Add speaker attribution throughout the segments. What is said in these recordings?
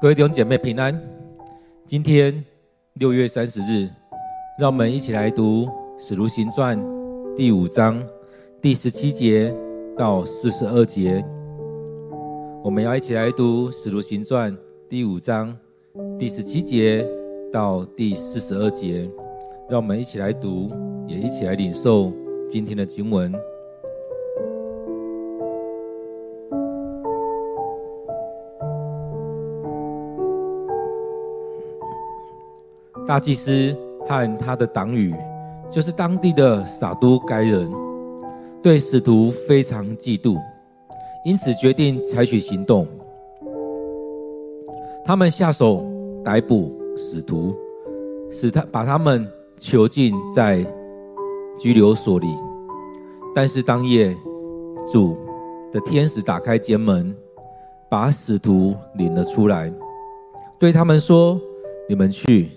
Speaker 1: 各位弟兄姐妹平安。今天六月三十日，让我们一起来读《使徒行传》第五章第十七节到四十二节。我们要一起来读《使徒行传》第五章第十七节到第四十二节。让我们一起来读，也一起来领受今天的经文。大祭司和他的党羽，就是当地的撒都该人，对使徒非常嫉妒，因此决定采取行动。他们下手逮捕使徒，使他把他们囚禁在拘留所里。但是当夜，主的天使打开监门，把使徒领了出来，对他们说：“你们去。”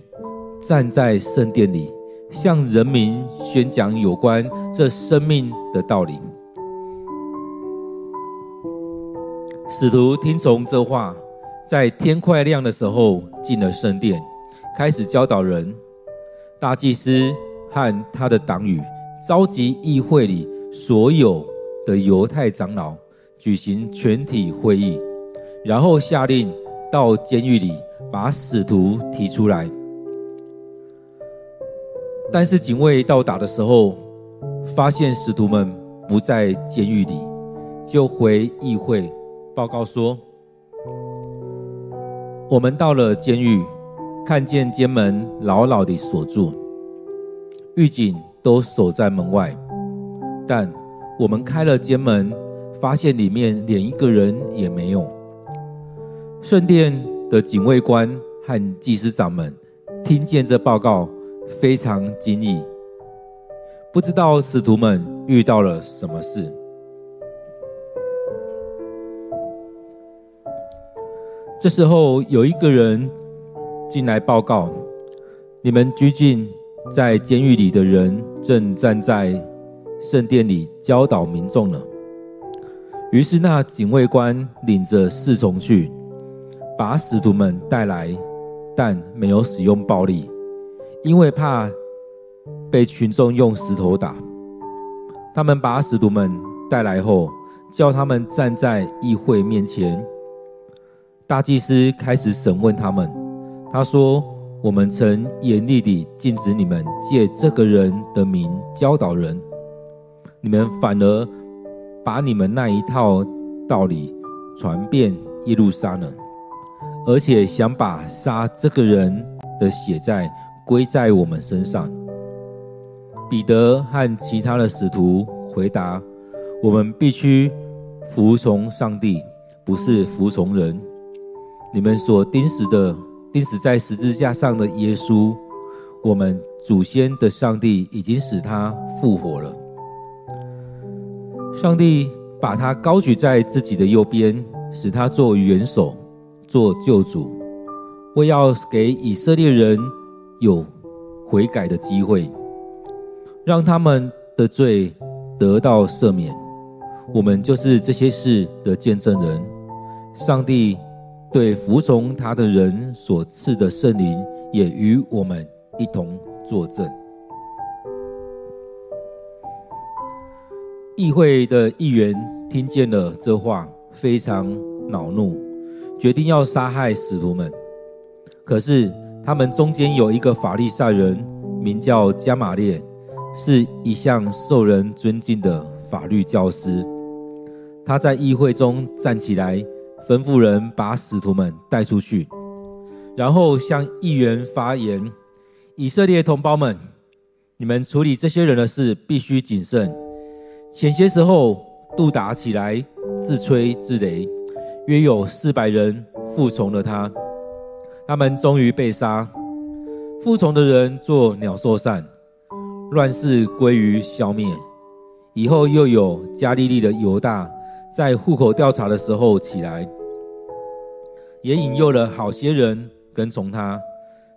Speaker 1: 站在圣殿里，向人民宣讲有关这生命的道理。使徒听从这话，在天快亮的时候进了圣殿，开始教导人。大祭司和他的党羽召集议会里所有的犹太长老，举行全体会议，然后下令到监狱里把使徒提出来。但是警卫到达的时候，发现使徒们不在监狱里，就回议会报告说：“我们到了监狱，看见监门牢牢地锁住，狱警都守在门外。但我们开了监门，发现里面连一个人也没有。”圣殿的警卫官和祭司长们听见这报告。非常惊异，不知道使徒们遇到了什么事。这时候有一个人进来报告：你们拘禁在监狱里的人正站在圣殿里教导民众呢。于是那警卫官领着侍从去，把使徒们带来，但没有使用暴力。因为怕被群众用石头打，他们把使徒们带来后，叫他们站在议会面前。大祭司开始审问他们，他说：“我们曾严厉地禁止你们借这个人的名教导人，你们反而把你们那一套道理传遍耶路撒冷，而且想把杀这个人的血债。”归在我们身上。彼得和其他的使徒回答：“我们必须服从上帝，不是服从人。你们所钉死的，钉死在十字架上的耶稣，我们祖先的上帝已经使他复活了。上帝把他高举在自己的右边，使他做元首，做救主，为要给以色列人。”有悔改的机会，让他们的罪得到赦免。我们就是这些事的见证人。上帝对服从他的人所赐的圣灵，也与我们一同作证。议会的议员听见了这话，非常恼怒，决定要杀害使徒们。可是，他们中间有一个法利赛人，名叫加玛列，是一向受人尊敬的法律教师。他在议会中站起来，吩咐人把使徒们带出去，然后向议员发言：“以色列同胞们，你们处理这些人的事必须谨慎。前些时候杜达起来自吹自擂，约有四百人服从了他。”他们终于被杀，服从的人做鸟兽散，乱世归于消灭。以后又有加利利的犹大，在户口调查的时候起来，也引诱了好些人跟从他，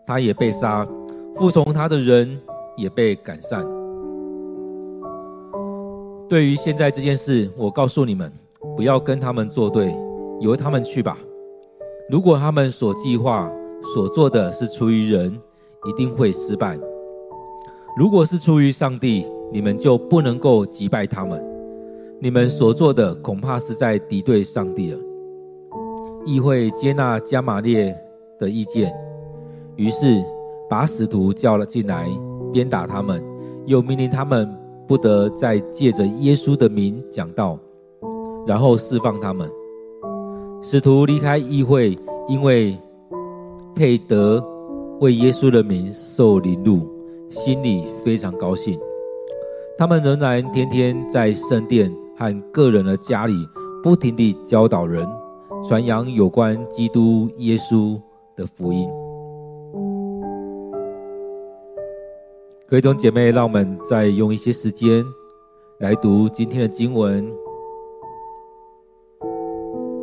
Speaker 1: 他也被杀，服从他的人也被赶散。对于现在这件事，我告诉你们，不要跟他们作对，由他们去吧。如果他们所计划、所做的是出于人，一定会失败；如果是出于上帝，你们就不能够击败他们。你们所做的恐怕是在敌对上帝了。议会接纳加玛列的意见，于是把使徒叫了进来，鞭打他们，又命令他们不得再借着耶稣的名讲道，然后释放他们。使徒离开议会，因为佩德为耶稣的名受凌辱，心里非常高兴。他们仍然天天在圣殿和个人的家里，不停地教导人，传扬有关基督耶稣的福音。各位弟兄姐妹，让我们再用一些时间来读今天的经文。《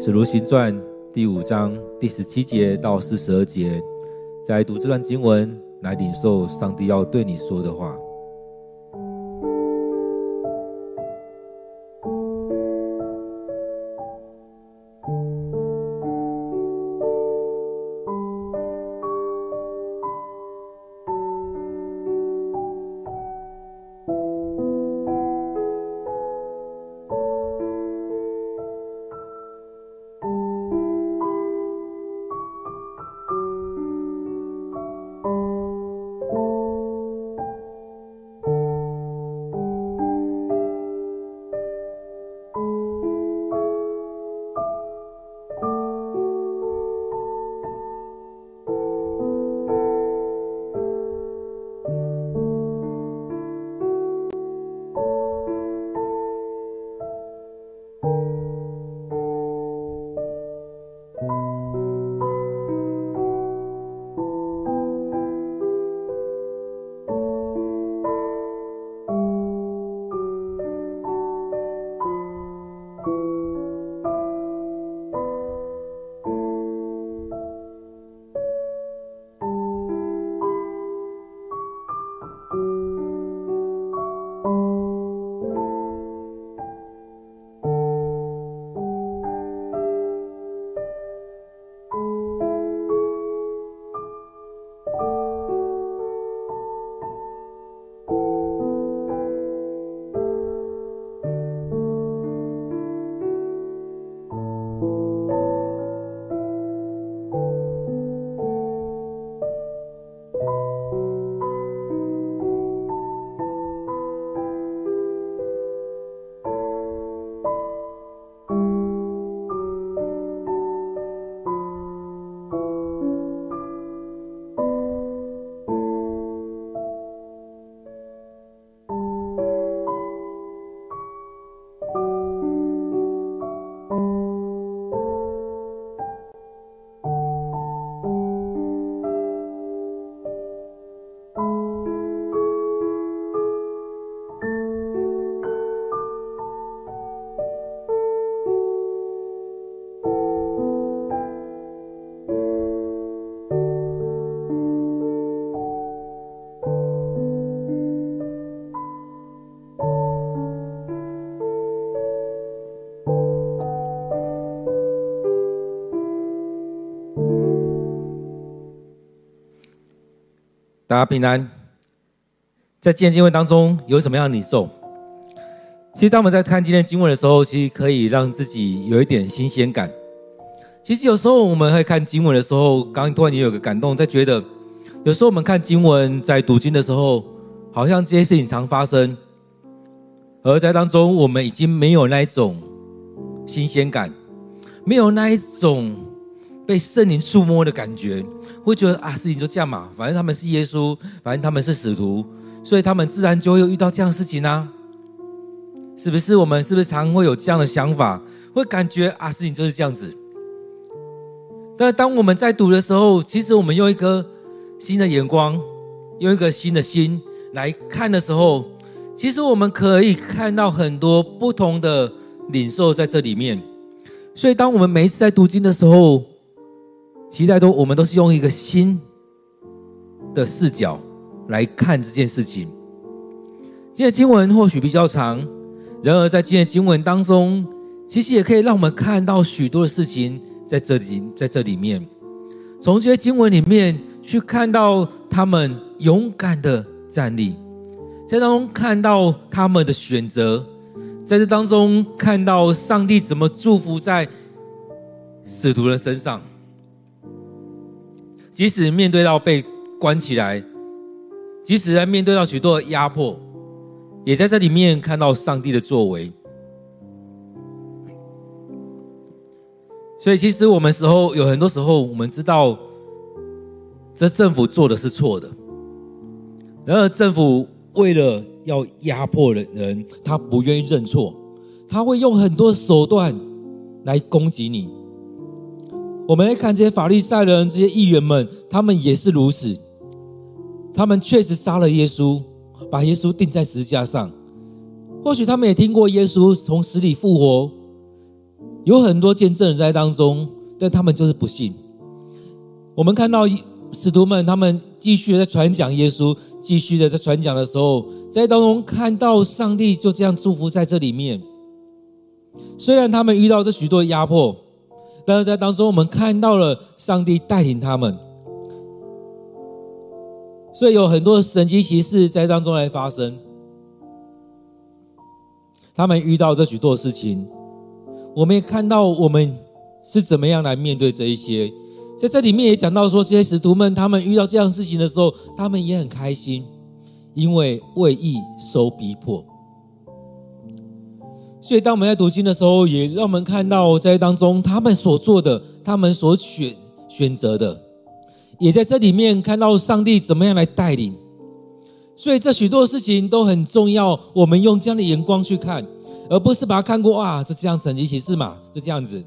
Speaker 1: 使徒行传》第五章第十七节到四十二节，在读这段经文，来领受上帝要对你说的话。大家平安。在今天经文当中有什么样的领受？其实当我们在看今天经文的时候，其实可以让自己有一点新鲜感。其实有时候我们会看经文的时候，刚刚突然也有个感动，在觉得有时候我们看经文，在读经的时候，好像这些事情常发生，而在当中我们已经没有那一种新鲜感，没有那一种被圣灵触摸的感觉。会觉得啊，事情就这样嘛，反正他们是耶稣，反正他们是使徒，所以他们自然就会遇到这样的事情呢、是不是？我们是不是常会有这样的想法，会感觉啊，事情就是这样子。但当我们在读的时候，其实我们用一颗新的眼光，用一个新的心来看的时候，其实我们可以看到很多不同的领受在这里面。所以，当我们每一次在读经的时候，期待都，我们都是用一个新的视角来看这件事情。今天经文或许比较长，然而在今天经文当中，其实也可以让我们看到许多的事情在这里，在这里面，从这些经文里面去看到他们勇敢的站立，在当中看到他们的选择，在这当中看到上帝怎么祝福在使徒的身上，即使面对到被关起来，即使在面对到许多的压迫，也在这里面看到上帝的作为。所以，其实我们时候有很多时候，我们知道这政府做的是错的，然而政府为了要压迫人，人他不愿意认错，他会用很多手段来攻击你。我们来看这些法利赛人、这些议员们，他们也是如此，他们确实杀了耶稣，把耶稣钉在十字架上。或许他们也听过耶稣从死里复活。有很多见证人在当中，但他们就是不信。我们看到使徒们，他们继续在传讲耶稣，继续的在传讲的时候，在当中看到上帝就这样祝福在这里面。虽然他们遇到这许多压迫，但是在当中我们看到了上帝带领他们，所以有很多神迹奇事在当中来发生。他们遇到这许多事情。我们也看到我们是怎么样来面对这一些，在这里面也讲到说，这些使徒们他们遇到这样事情的时候，他们也很开心，因为为义受逼迫。所以当我们在读经的时候，也让我们看到在当中他们所做的，他们所选选择的，也在这里面看到上帝怎么样来带领。所以这许多事情都很重要，我们用这样的眼光去看。而不是把它看过啊，这这样神迹奇事嘛，就这样子。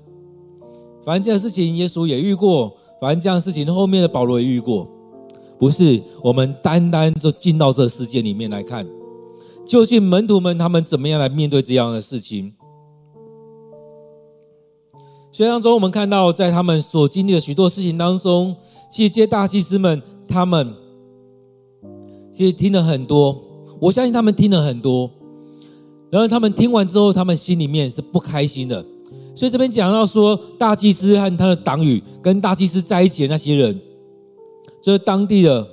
Speaker 1: 反正这样的事情，耶稣也遇过；反正这样的事情，后面的保罗也遇过。不是，我们单单就进到这世界里面来看，究竟门徒们他们怎么样来面对这样的事情？所以当中，我们看到在他们所经历的许多事情当中，其实这些大祭司们他们其实听了很多，我相信他们听了很多。然后他们听完之后，他们心里面是不开心的。所以这边讲到说，大祭司和他的党羽跟大祭司在一起的那些人，就是当地的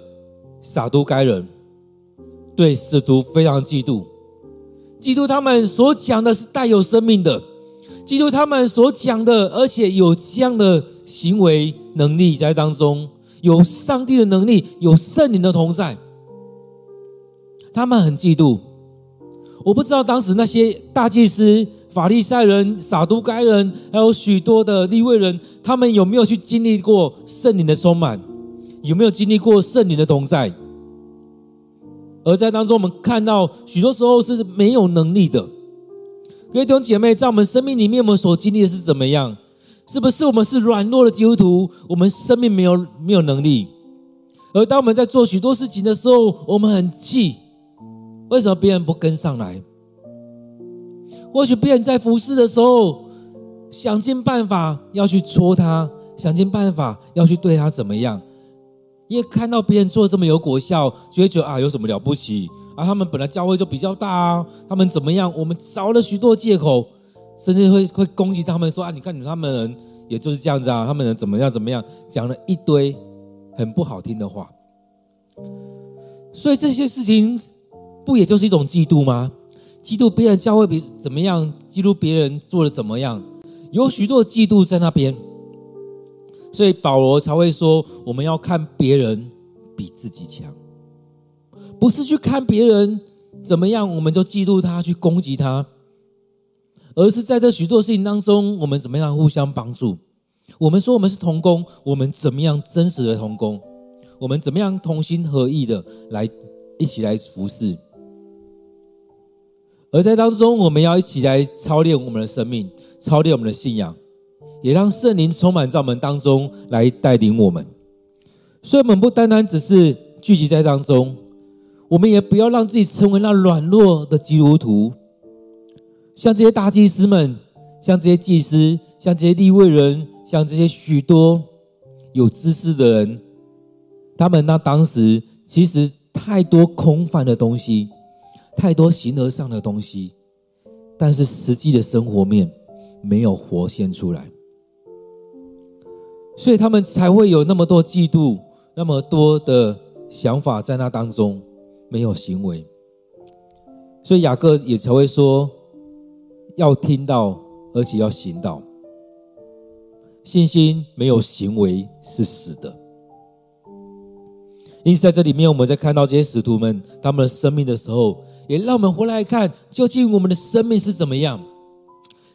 Speaker 1: 撒都该人，对使徒非常嫉妒，嫉妒他们所讲的是带有生命的，嫉妒他们所讲的，而且有这样的行为能力在当中，有上帝的能力，有圣灵的同在，他们很嫉妒。我不知道当时那些大祭司、法利赛人、撒都该人，还有许多的立位人，他们有没有去经历过圣灵的充满？有没有经历过圣灵的同在？而在当中，我们看到许多时候是没有能力的。各位弟兄姐妹，在我们生命里面，我们所经历的是怎么样？是不是我们是软弱的基督徒？我们生命没有没有能力？而当我们在做许多事情的时候，我们很气。为什么别人不跟上来？或许别人在服侍的时候，想尽办法要去戳他，想尽办法要去对他怎么样？因为看到别人做这么有果效，就会觉得啊，有什么了不起啊？他们本来教会就比较大啊，他们怎么样？我们找了许多借口，甚至会会攻击他们说啊，你看你他们人也就是这样子啊，他们人怎么样怎么样？讲了一堆很不好听的话，所以这些事情。不也就是一种嫉妒吗？嫉妒别人教会比怎么样？嫉妒别人做的怎么样？有许多嫉妒在那边，所以保罗才会说：我们要看别人比自己强，不是去看别人怎么样，我们就嫉妒他，去攻击他，而是在这许多事情当中，我们怎么样互相帮助？我们说我们是同工，我们怎么样真实的同工？我们怎么样同心合意的来一起来服侍？而在当中，我们要一起来操练我们的生命，操练我们的信仰，也让圣灵充满在我们当中来带领我们。所以，我们不单单只是聚集在当中，我们也不要让自己成为那软弱的基督徒。像这些大祭司们，像这些祭司，像这些立位人，像这些许多有知识的人，他们那当时其实太多空泛的东西。太多形而上的东西，但是实际的生活面没有活现出来。所以他们才会有那么多嫉妒，那么多的想法在那当中，没有行为。所以雅各也才会说，要听到，而且要行道。信心没有行为是死的。因此，在这里面，我们在看到这些使徒们他们的生命的时候，也让我们回来看，究竟我们的生命是怎么样。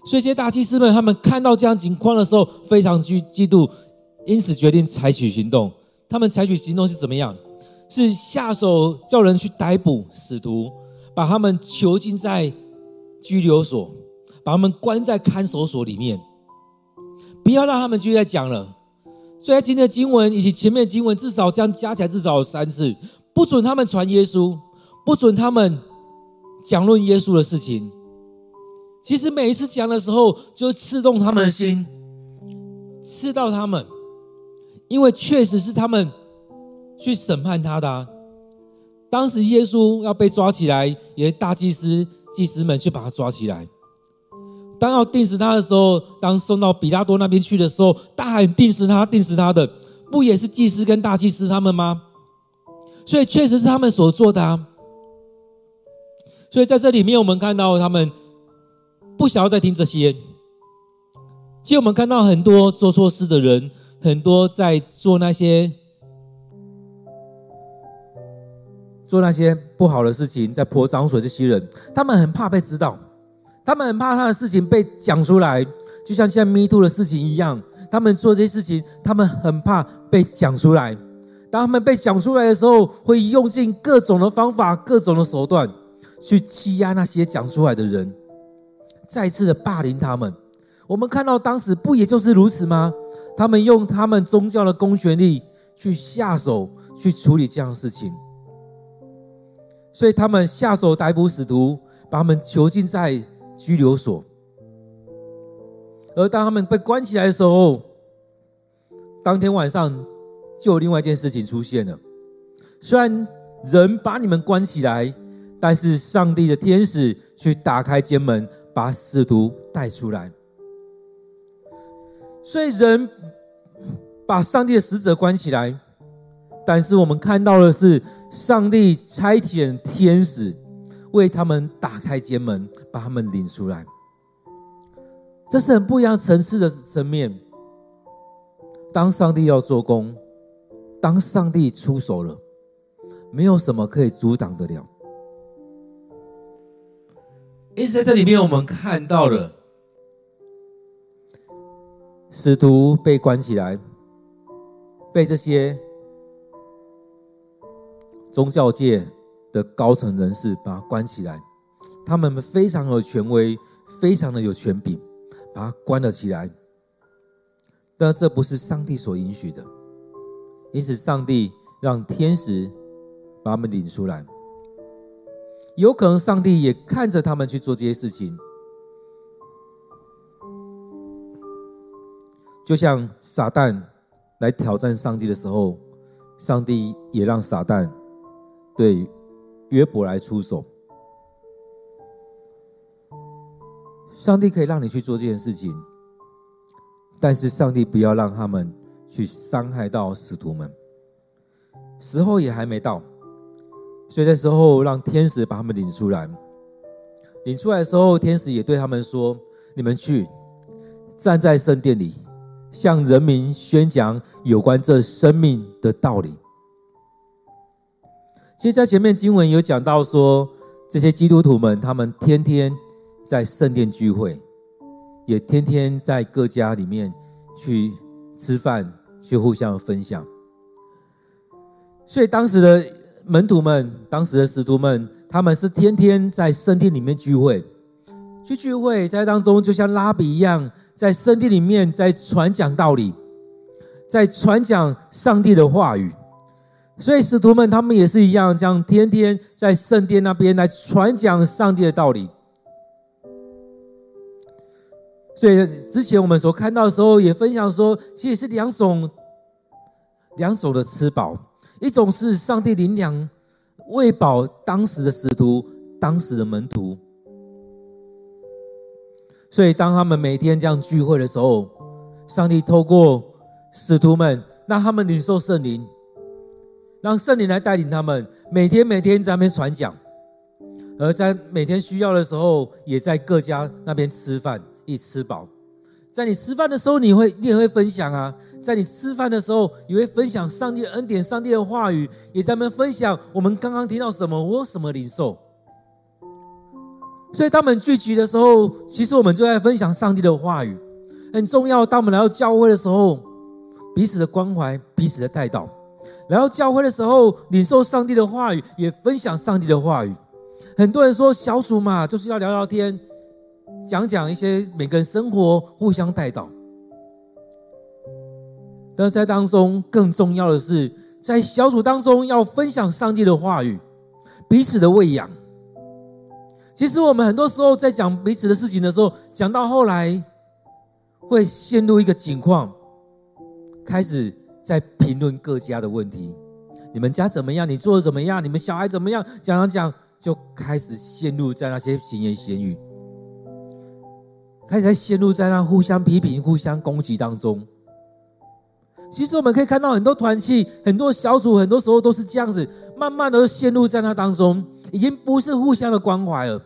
Speaker 1: 所以，这些大祭司们他们看到这样情况的时候，非常嫉嫉妒。因此决定采取行动。他们采取行动是怎么样？是下手叫人去逮捕使徒，把他们囚禁在拘留所，把他们关在看守所里面，不要让他们继续再讲了。所以在今天的经文以及前面的经文，至少这样加起来至少有三次，不准他们传耶稣，不准他们讲论耶稣的事情。其实每一次讲的时候，就刺痛他们的心，刺到他们。因为确实是他们去审判他的啊。当时耶稣要被抓起来，也是大祭司、祭司们去把他抓起来。当要钉死他的时候，当送到比拉多那边去的时候，大喊钉死他、钉死他的，不也是祭司跟大祭司他们吗？所以确实是他们所做的啊。所以在这里面，我们看到他们不想要再听这些。其实我们看到很多做错事的人。很多在做那些做那些不好的事情，在泼脏水这些人，他们很怕被知道，他们很怕他的事情被讲出来，就像现在 Me Too 的事情一样，他们做这些事情，他们很怕被讲出来。当他们被讲出来的时候，会用尽各种的方法、各种的手段，去欺压那些讲出来的人，再次的霸凌他们。我们看到当时不也就是如此吗？他们用他们宗教的公权力去下手去处理这样的事情，所以他们下手逮捕使徒，把他们囚禁在拘留所。而当他们被关起来的时候，当天晚上就有另外一件事情出现了。虽然人把你们关起来，但是上帝的天使去打开监门，把使徒带出来。所以人把上帝的使者关起来，但是我们看到的是，上帝差遣天使为他们打开监门，把他们领出来。这是很不一样层次的层面。当上帝要做工，当上帝出手了，没有什么可以阻挡得了。因此，在这里面我们看到了。使徒被关起来，被这些宗教界的高层人士把他关起来，他们非常有权威，非常的有权柄，把他关了起来。但这不是上帝所允许的，因此上帝让天使把他们领出来。有可能上帝也看着他们去做这些事情。就像撒旦来挑战上帝的时候，上帝也让撒旦对约伯来出手。上帝可以让你去做这件事情，但是上帝不要让他们去伤害到使徒们。时候也还没到，所以这时候让天使把他们领出来。领出来的时候，天使也对他们说：“你们去站在圣殿里。”向人民宣讲有关这生命的道理。其实，在前面经文有讲到说，这些基督徒们，他们天天在圣殿聚会，也天天在各家里面去吃饭，去互相分享。所以，当时的门徒们，当时的使徒们，他们是天天在圣殿里面聚会，去聚会，在当中就像拉比一样。在圣殿里面，在传讲道理，在传讲上帝的话语，所以使徒们他们也是一样，这样天天在圣殿那边来传讲上帝的道理。所以之前我们所看到的时候，也分享说，其实是两种两种的吃饱，一种是上帝灵粮喂饱当时的使徒，当时的门徒。所以，当他们每天这样聚会的时候，上帝透过使徒们，让他们领受圣灵，让圣灵来带领他们，每天每天在那边传讲，而在每天需要的时候，也在各家那边吃饭，一吃饱。在你吃饭的时候，你会你也会分享啊。在你吃饭的时候，也会分享上帝的恩典、上帝的话语，也在那边分享我们刚刚听到什么，我有什么领受。所以，当我们聚集的时候，其实我们就在分享上帝的话语，很重要。当我们来到教会的时候，彼此的关怀，彼此的带到。来到教会的时候，领受上帝的话语，也分享上帝的话语。很多人说小组嘛，就是要聊聊天。讲讲一些每个人生活互相带到，但在当中更重要的是，在小组当中要分享上帝的话语，彼此的喂养。其实我们很多时候在讲彼此的事情的时候，讲到后来会陷入一个境况，开始在评论各家的问题。你们家怎么样？你做的怎么样？你们小孩怎么样？讲讲讲，就开始陷入在那些闲言闲语。开始在陷入在那互相批评、互相攻击当中。其实我们可以看到很多团契、很多小组，很多时候都是这样子，慢慢的陷入在那当中，已经不是互相的关怀了。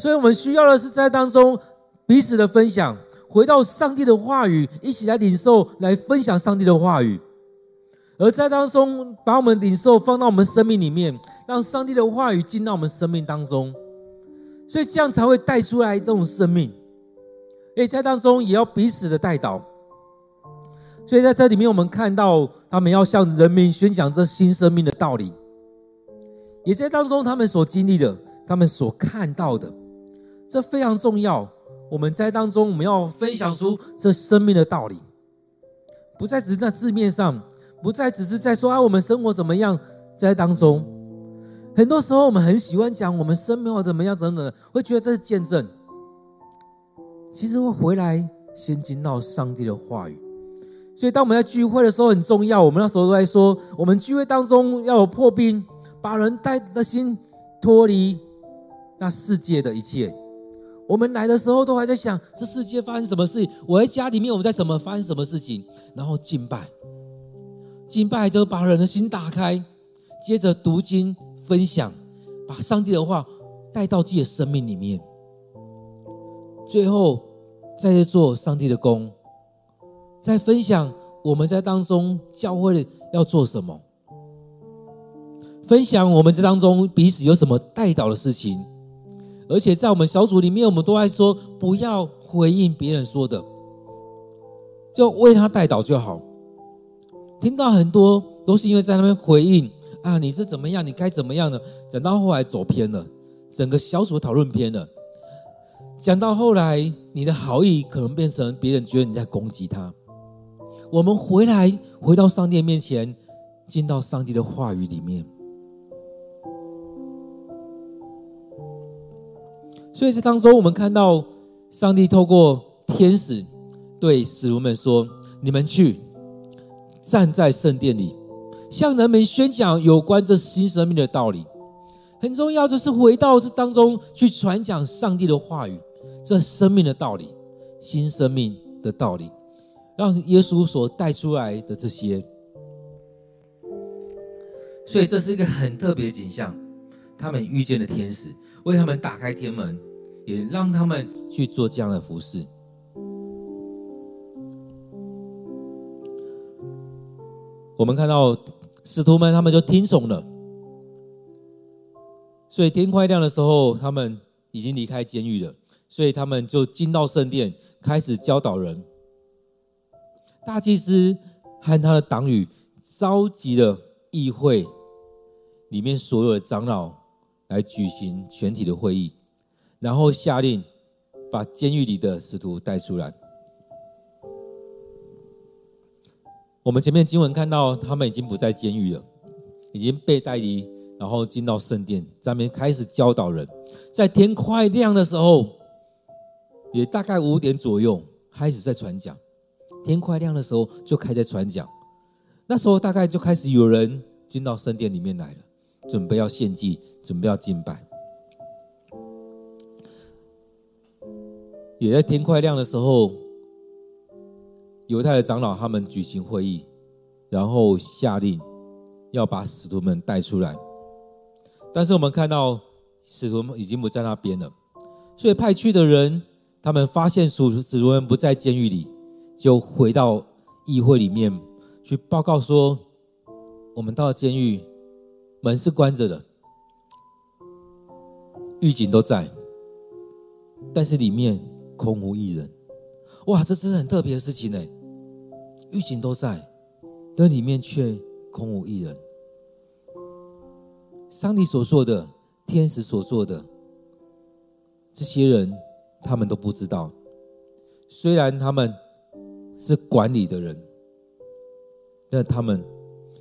Speaker 1: 所以我们需要的是在当中彼此的分享，回到上帝的话语，一起来领受、来分享上帝的话语，而在当中把我们领受放到我们生命里面，让上帝的话语进到我们生命当中。所以这样才会带出来这种生命，所以在当中也要彼此的带导。所以在这里面，我们看到他们要向人民宣讲这新生命的道理，也在当中他们所经历的，他们所看到的，这非常重要。我们在当中，我们要分享出这生命的道理，不再只是在字面上，不再只是在说啊，我们生活怎么样，在当中。很多时候，我们很喜欢讲我们生命或怎么样，等等，会觉得这是见证。其实会回来先听到上帝的话语。所以，当我们在聚会的时候很重要。我们那时候都在说，我们聚会当中要有破冰，把人带的心脱离那世界的一切。我们来的时候都还在想，这世界发生什么事？我在家里面，我们在什么发生什么事情？然后敬拜，敬拜就把人的心打开，接着读经。分享，把上帝的话带到自己的生命里面，最后再去做上帝的工，再分享我们在当中教会要做什么，分享我们这当中彼此有什么带导的事情，而且在我们小组里面，我们都爱说不要回应别人说的，就为他带导就好。听到很多都是因为在那边回应。啊，你是怎么样？你该怎么样呢？讲到后来走偏了，整个小组讨论偏了。讲到后来，你的好意可能变成别人觉得你在攻击他。我们回来，回到上帝面前，进到上帝的话语里面。所以，这当中我们看到上帝透过天使对使徒们说：“你们去，站在圣殿里。”向人们宣讲有关这新生命的道理，很重要，就是回到这当中去传讲上帝的话语，这生命的道理，新生命的道理，让耶稣所带出来的这些，所以这是一个很特别的景象。他们遇见了天使，为他们打开天门，也让他们去做这样的服饰。我们看到。使徒们，他们就听从了。所以天快亮的时候，他们已经离开监狱了。所以他们就进到圣殿，开始教导人。大祭司和他的党羽召集了议会里面所有的长老来举行全体的会议，然后下令把监狱里的使徒带出来。我们前面经文看到，他们已经不在监狱了，已经被带离，然后进到圣殿，上面开始教导人。在天快亮的时候，也大概五点左右，开始在传讲。天快亮的时候，就开始在传讲。那时候大概就开始有人进到圣殿里面来了，准备要献祭，准备要敬拜。也在天快亮的时候。犹太的长老他们举行会议，然后下令要把使徒们带出来。但是我们看到使徒们已经不在那边了，所以派去的人，他们发现使使徒们不在监狱里，就回到议会里面去报告说：我们到了监狱，门是关着的，狱警都在，但是里面空无一人。哇，这真是很特别的事情呢！狱警都在，但里面却空无一人。上帝所做的，天使所做的，这些人他们都不知道。虽然他们是管理的人，但他们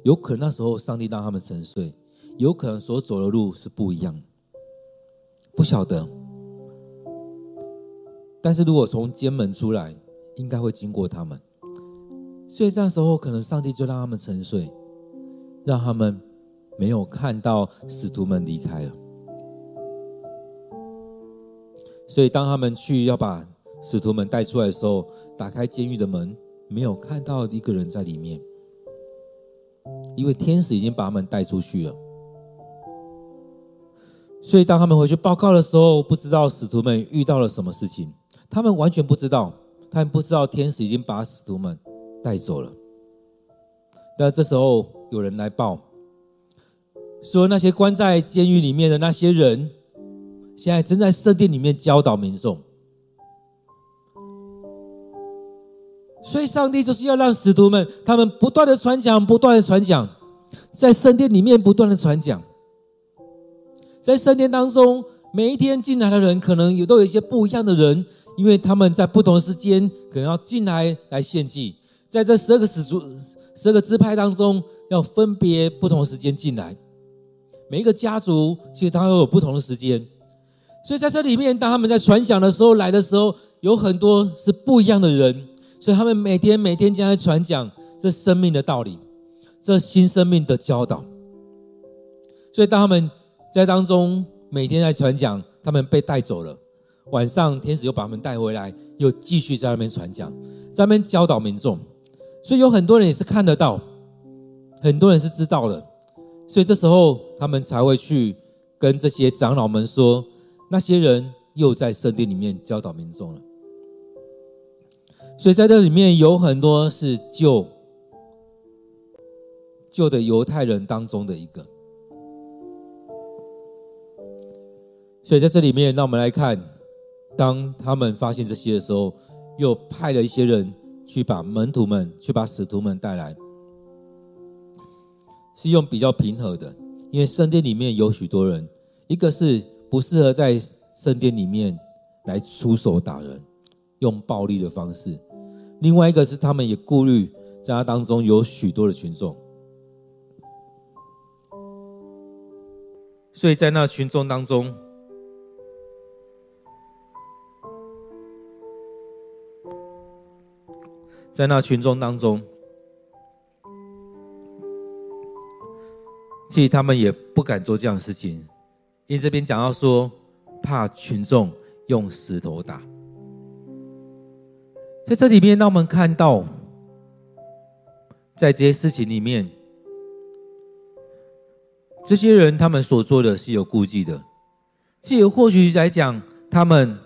Speaker 1: 有可能那时候上帝让他们沉睡，有可能所走的路是不一样，不晓得。但是如果从监门出来，应该会经过他们。所以那时候，可能上帝就让他们沉睡，让他们没有看到使徒们离开了。所以当他们去要把使徒们带出来的时候，打开监狱的门，没有看到一个人在里面，因为天使已经把他们带出去了。所以当他们回去报告的时候，不知道使徒们遇到了什么事情，他们完全不知道，他们不知道天使已经把使徒们。带走了，但这时候有人来报，说那些关在监狱里面的那些人，现在正在圣殿里面教导民众。所以，上帝就是要让使徒们，他们不断的传讲，不断的传讲，在圣殿里面不断的传讲，在圣殿当中，每一天进来的人，可能有都有一些不一样的人，因为他们在不同时间，可能要进来来献祭。在这十二个使族、十二个支派当中，要分别不同时间进来。每一个家族其实他都有不同的时间，所以在这里面，当他们在传讲的时候来的时候，有很多是不一样的人，所以他们每天每天将在传讲这生命的道理，这新生命的教导。所以当他们在当中每天在传讲，他们被带走了，晚上天使又把他们带回来，又继续在那边传讲，在那边教导民众。所以有很多人也是看得到，很多人是知道的，所以这时候他们才会去跟这些长老们说，那些人又在圣殿里面教导民众了。所以在这里面有很多是旧旧的犹太人当中的一个。所以在这里面，让我们来看，当他们发现这些的时候，又派了一些人。去把门徒们，去把使徒们带来，是用比较平和的，因为圣殿里面有许多人，一个是不适合在圣殿里面来出手打人，用暴力的方式；另外一个是他们也顾虑在他当中有许多的群众，所以在那群众当中。在那群众当中，其实他们也不敢做这样的事情，因为这边讲到说，怕群众用石头打。在这里面，让我们看到，在这些事情里面，这些人他们所做的是有顾忌的，其实或许来讲，他们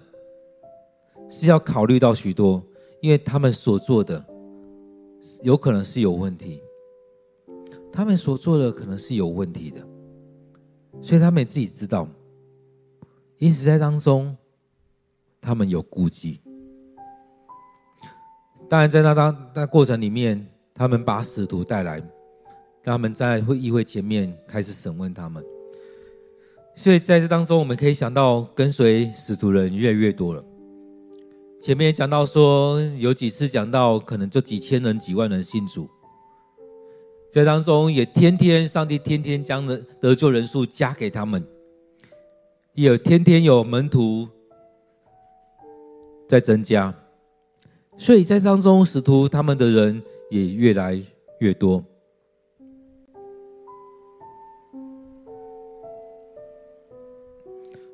Speaker 1: 是要考虑到许多。因为他们所做的有可能是有问题，他们所做的可能是有问题的，所以他们也自己知道，因此在当中，他们有顾忌。当然，在那当那过程里面，他们把使徒带来，他们在会议会前面开始审问他们，所以在这当中，我们可以想到跟随使徒人越来越多了。前面也讲到说，有几次讲到可能就几千人、几万人信主，在当中也天天上帝天天将的得救人数加给他们，也天天有门徒在增加，所以在当中使徒他们的人也越来越多，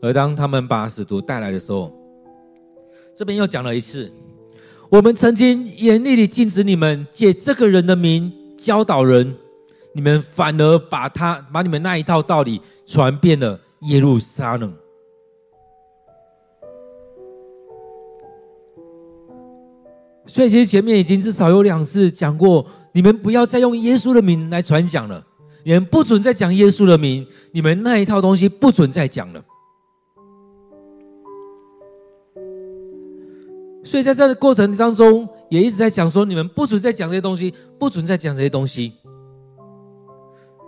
Speaker 1: 而当他们把使徒带来的时候。这边又讲了一次，我们曾经严厉的禁止你们借这个人的名教导人，你们反而把他把你们那一套道理传遍了耶路撒冷。所以，其实前面已经至少有两次讲过，你们不要再用耶稣的名来传讲了，你们不准再讲耶稣的名，你们那一套东西不准再讲了。所以在这个过程当中，也一直在讲说，你们不准再讲这些东西，不准再讲这些东西。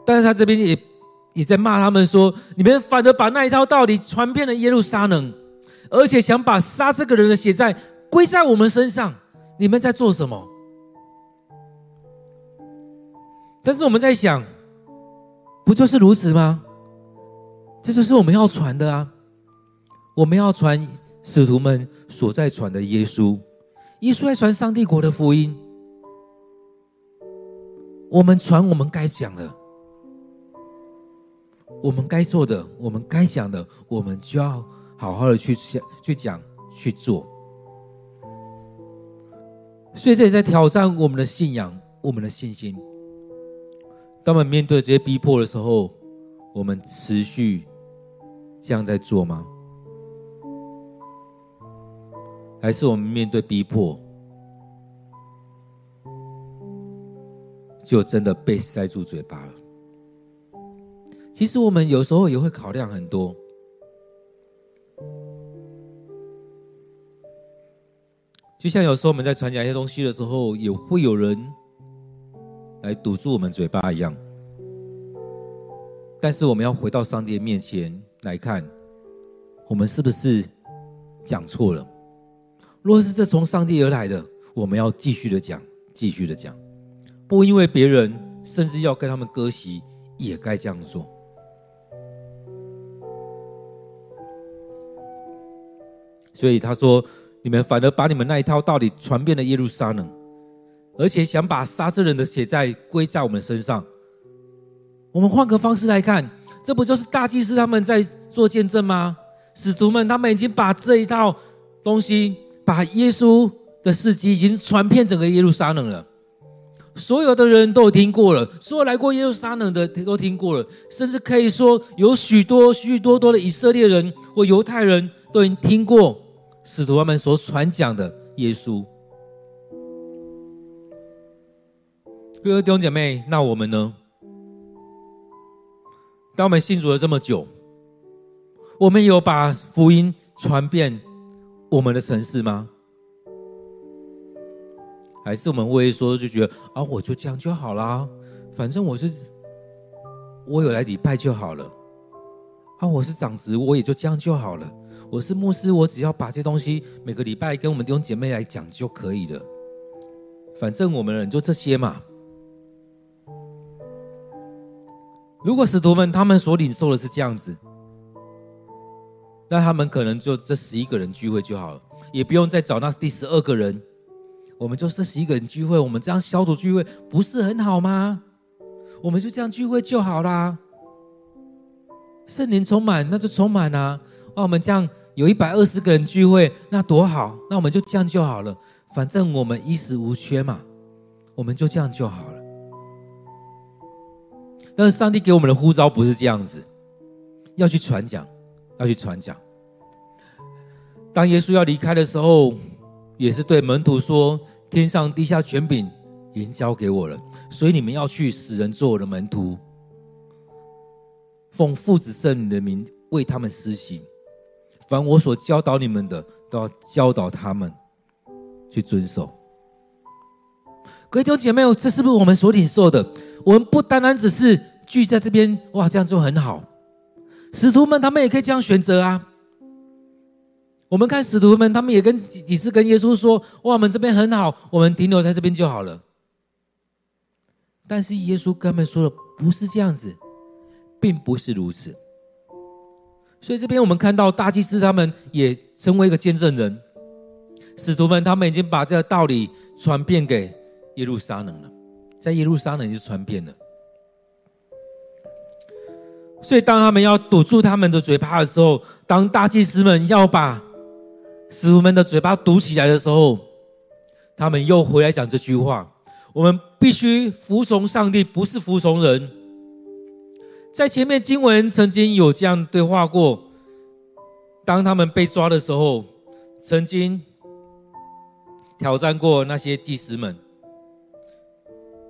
Speaker 1: 但是他这边也也在骂他们说，你们反而把那一套道理传遍了耶路撒冷，而且想把杀这个人的血债归在我们身上，你们在做什么？但是我们在想，不就是如此吗？这就是我们要传的啊，我们要传。使徒们所在传的耶稣，耶稣在传上帝国的福音。我们传我们该讲的，我们该做的，我们该讲的，我们就要好好的去讲、去讲、去做。所以这也在挑战我们的信仰、我们的信心。当我们面对这些逼迫的时候，我们持续这样在做吗？还是我们面对逼迫，就真的被塞住嘴巴了。其实我们有时候也会考量很多，就像有时候我们在传讲一些东西的时候，也会有人来堵住我们嘴巴一样。但是我们要回到上帝面前来看，我们是不是讲错了？若是这从上帝而来的，我们要继续的讲，继续的讲，不因为别人，甚至要跟他们割席，也该这样做。所以他说：“你们反而把你们那一套道理传遍了耶路撒冷，而且想把杀这人的血债归在我们身上。”我们换个方式来看，这不就是大祭司他们在做见证吗？使徒们他们已经把这一套东西。把耶稣的事迹已经传遍整个耶路撒冷了，所有的人都听过了，所有来过耶路撒冷的都听过了，甚至可以说有许多许许多多的以色列人或犹太人都已经听过使徒他们所传讲的耶稣。各位弟兄姐妹，那我们呢？当我们信主了这么久，我们有把福音传遍我们的城市吗？还是我们为说就觉得啊，我就这样就好啦，反正我是我有来礼拜就好了。啊，我是长子，我也就这样就好了。我是牧师，我只要把这东西每个礼拜跟我们弟兄姐妹来讲就可以了。反正我们人就这些嘛。如果使徒们他们所领受的是这样子。那他们可能就这十一个人聚会就好了，也不用再找那第十二个人。我们就这十一个人聚会，我们这样小组聚会不是很好吗？我们就这样聚会就好啦。圣灵充满，那就充满啊！那我们这样有一百二十个人聚会，那多好！那我们就这样就好了。反正我们衣食无缺嘛，我们就这样就好了。但是上帝给我们的呼召不是这样子，要去传讲。要去传讲。当耶稣要离开的时候，也是对门徒说：“天上地下权柄已经交给我了，所以你们要去使人做我的门徒，奉父子圣灵的名为他们施行。凡我所教导你们的，都要教导他们去遵守。”各位弟兄姐妹，这是不是我们所领受的？我们不单单只是聚在这边，哇，这样做很好。使徒们，他们也可以这样选择啊。我们看使徒们，他们也跟几几次跟耶稣说：“哇，我们这边很好，我们停留在这边就好了。”但是耶稣跟他们说的不是这样子，并不是如此。所以这边我们看到大祭司他们也成为一个见证人。使徒们他们已经把这个道理传遍给耶路撒冷了，在耶路撒冷就传遍了。所以，当他们要堵住他们的嘴巴的时候，当大祭司们要把使徒们的嘴巴堵起来的时候，他们又回来讲这句话：我们必须服从上帝，不是服从人。在前面经文曾经有这样对话过，当他们被抓的时候，曾经挑战过那些祭司们：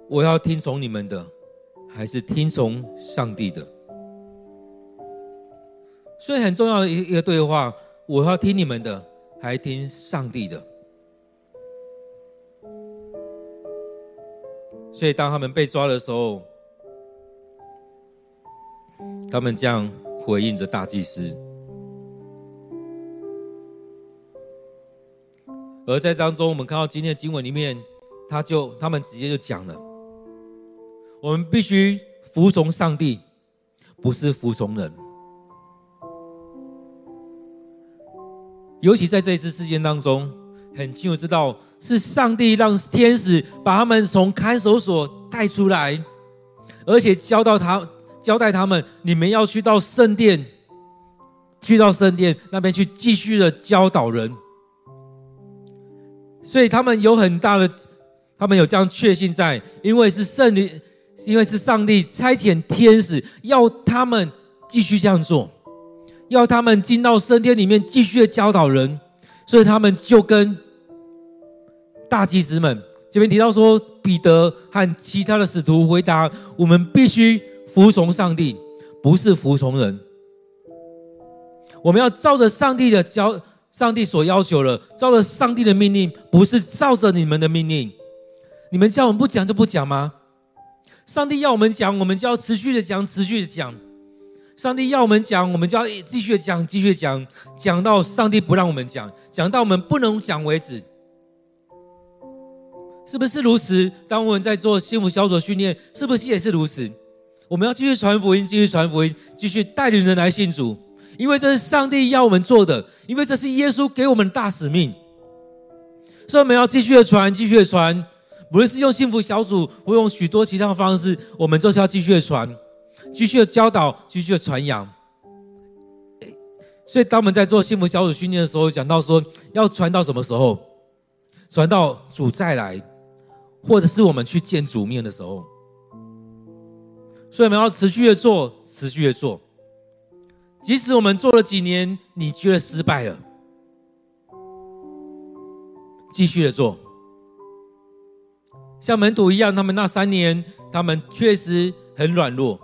Speaker 1: 我要听从你们的，还是听从上帝的？所以很重要的一一个对话，我要听你们的，还听上帝的。所以当他们被抓的时候，他们这样回应着大祭司。而在当中，我们看到今天的经文里面，他就他们直接就讲了：我们必须服从上帝，不是服从人。尤其在这一次事件当中，很清楚知道是上帝让天使把他们从看守所带出来，而且交到他交代他们，你们要去到圣殿，去到圣殿那边去继续的教导人。所以他们有很大的，他们有这样确信在，因为是圣灵，因为是上帝差遣天使要他们继续这样做。要他们进到圣殿里面继续教导人，所以他们就跟大祭司们这边提到说，彼得和其他的使徒回答：我们必须服从上帝，不是服从人。我们要照着上帝的教，上帝所要求的，照着上帝的命令，不是照着你们的命令。你们叫我们不讲就不讲吗？上帝要我们讲，我们就要持续的讲，持续的讲。上帝要我们讲，我们就要继续讲，继续讲，讲到上帝不让我们讲，讲到我们不能讲为止，是不是如此？当我们在做幸福小组训练，是不是也是如此？我们要继续传福音，继续传福音，继续带领人来信主，因为这是上帝要我们做的，因为这是耶稣给我们的大使命，所以我们要继续的传，继续的传，不论是用幸福小组，或用许多其他的方式，我们就是要继续的传。继续的教导，继续的传扬。所以，当我们在做幸福小组训练的时候，讲到说要传到什么时候？传到主再来，或者是我们去见主面的时候。所以，我们要持续的做，持续的做。即使我们做了几年，你觉得失败了，继续的做。像门徒一样，他们那三年，他们确实很软弱。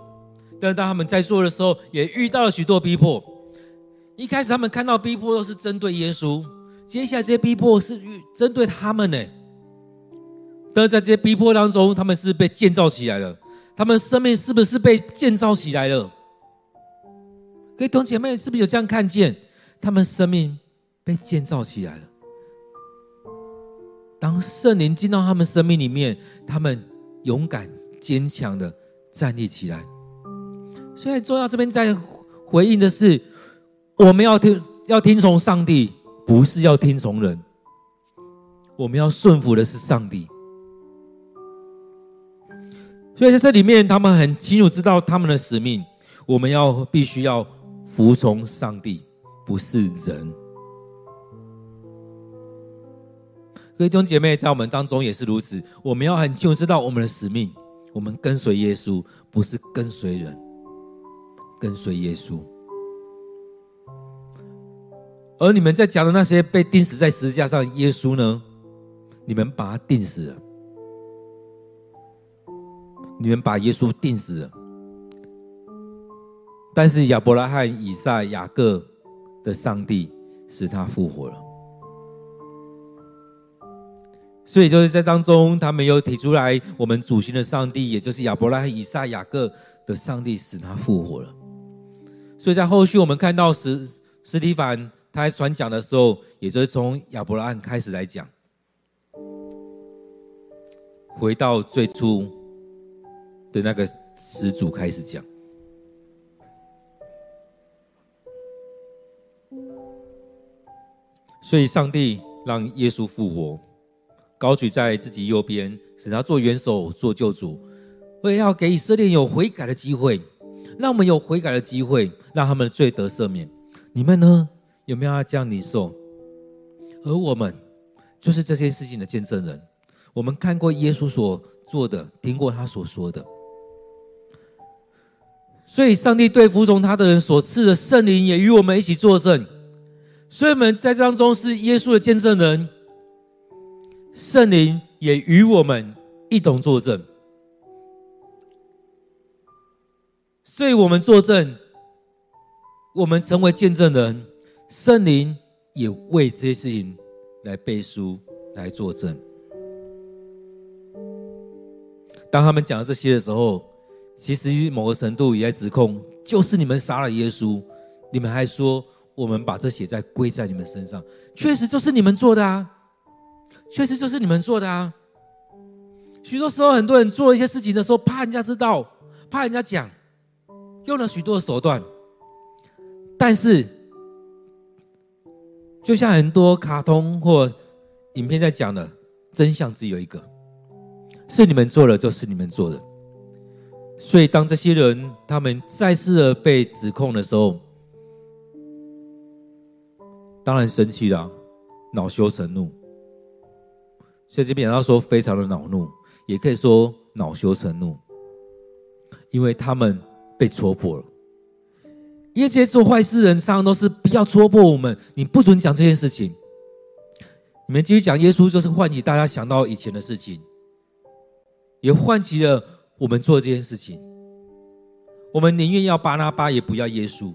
Speaker 1: 但当他们在做的时候，也遇到了许多逼迫。一开始他们看到逼迫都是针对耶稣，接下来这些逼迫是针对他们呢。但是在这些逼迫当中，他们是被建造起来了。他们生命是不是被建造起来了？各位弟兄姐妹，是不是有这样看见？他们生命被建造起来了。当圣灵进到他们生命里面，他们勇敢坚强的站立起来。所以重要这边在回应的是，我们要听要听从上帝，不是要听从人。我们要顺服的是上帝。所以在这里面，他们很清楚知道他们的使命。我们要必须要服从上帝，不是人。各位弟兄姐妹，在我们当中也是如此。我们要很清楚知道我们的使命。我们跟随耶稣，不是跟随人。跟随耶稣，而你们在讲的那些被钉死在十字架上，耶稣呢？你们把他钉死了，你们把耶稣钉死了。但是亚伯拉罕、以撒、雅各的上帝使他复活了。所以就是在当中，他们又提出来，我们祖先的上帝，也就是亚伯拉罕、以撒、雅各的上帝，使他复活了。所以在后续，我们看到史史提凡他在传讲的时候，也就是从亚伯拉罕开始来讲，回到最初的那个始祖开始讲。所以，上帝让耶稣复活，高举在自己右边，使他做元首、做救主，为要给以色列有悔改的机会。让我们有悔改的机会，让他们的罪得赦免。你们呢？有没有要这样领受？而我们就是这件事情的见证人。我们看过耶稣所做的，听过他所说的，所以上帝对服从他的人所赐的圣灵也与我们一起作证。所以我们在这当中是耶稣的见证人，圣灵也与我们一同作证。所以我们作证，我们成为见证人，圣灵也为这些事情来背书、来作证。当他们讲到这些的时候，其实某个程度也在指控，就是你们杀了耶稣，你们还说我们把这血债归在你们身上，确实就是你们做的啊，确实就是你们做的啊。许多时候，很多人做一些事情的时候，怕人家知道，怕人家讲，用了许多手段，但是就像很多卡通或影片在讲的，真相只有一个。是你们做的，就是你们做的。所以，当这些人他们再次的被指控的时候，当然生气了，恼羞成怒。所以这边要说非常的恼怒，也可以说恼羞成怒，因为他们被戳破了。因为这些做坏事人，常常都是不要戳破我们，你不准讲这件事情。你们继续讲耶稣，就是唤起大家想到以前的事情。也唤起了我们做这件事情。我们宁愿要巴拿巴，也不要耶稣。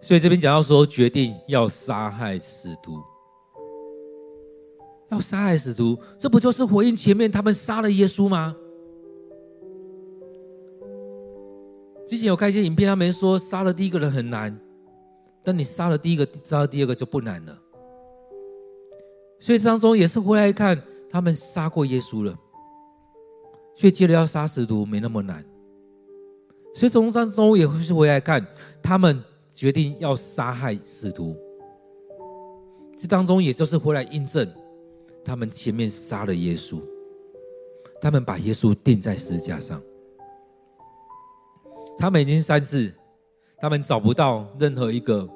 Speaker 1: 所以这边讲到说，决定要杀害使徒，要杀害使徒，这不就是回应前面他们杀了耶稣吗？之前有看一些影片，他们说杀了第一个人很难，但你杀了第一个，杀了第二个就不难了。所以当中也是回来看，他们杀过耶稣了，所以接着要杀使徒没那么难。所以从当中也会是回来看，他们决定要杀害使徒。这当中也就是回来印证，他们前面杀了耶稣，他们把耶稣钉在十字架上，他们已经三次，他们找不到任何一个。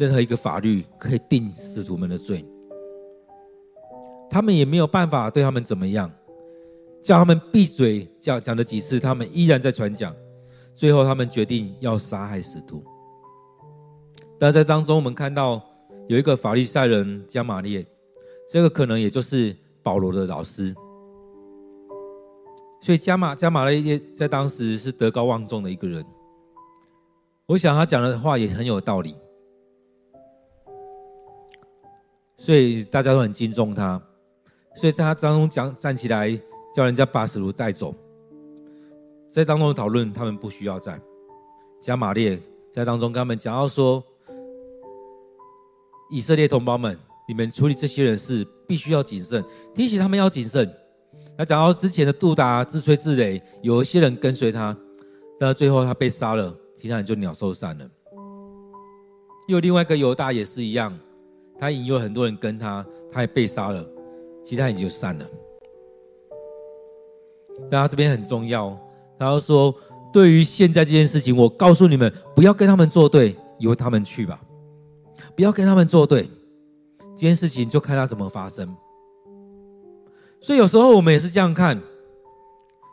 Speaker 1: 任何一个法律可以定使徒们的罪，他们也没有办法对他们怎么样，叫他们闭嘴，叫讲了几次，他们依然在传讲。最后，他们决定要杀害使徒。但在当中，我们看到有一个法利赛人加玛列，这个可能也就是保罗的老师。所以加玛加玛列在当时是德高望重的一个人。我想他讲的话也很有道理。所以大家都很敬重他，所以在他当中讲站起来，叫人家把使徒带走。在当中讨论，他们不需要在。加玛列在当中跟他们讲到说：“以色列同胞们，你们处理这些人事必须要谨慎，提醒他们要谨慎。”那讲到之前的杜达自吹自擂，有一些人跟随他，但最后他被杀了，其他人就鸟兽散了。又另外一个犹大也是一样。他引诱很多人跟他，他也被杀了，其他人就散了。但他这边很重要，他说：“对于现在这件事情，我告诉你们，不要跟他们作对，由他们去吧，不要跟他们作对。这件事情就看他怎么发生。所以有时候我们也是这样看，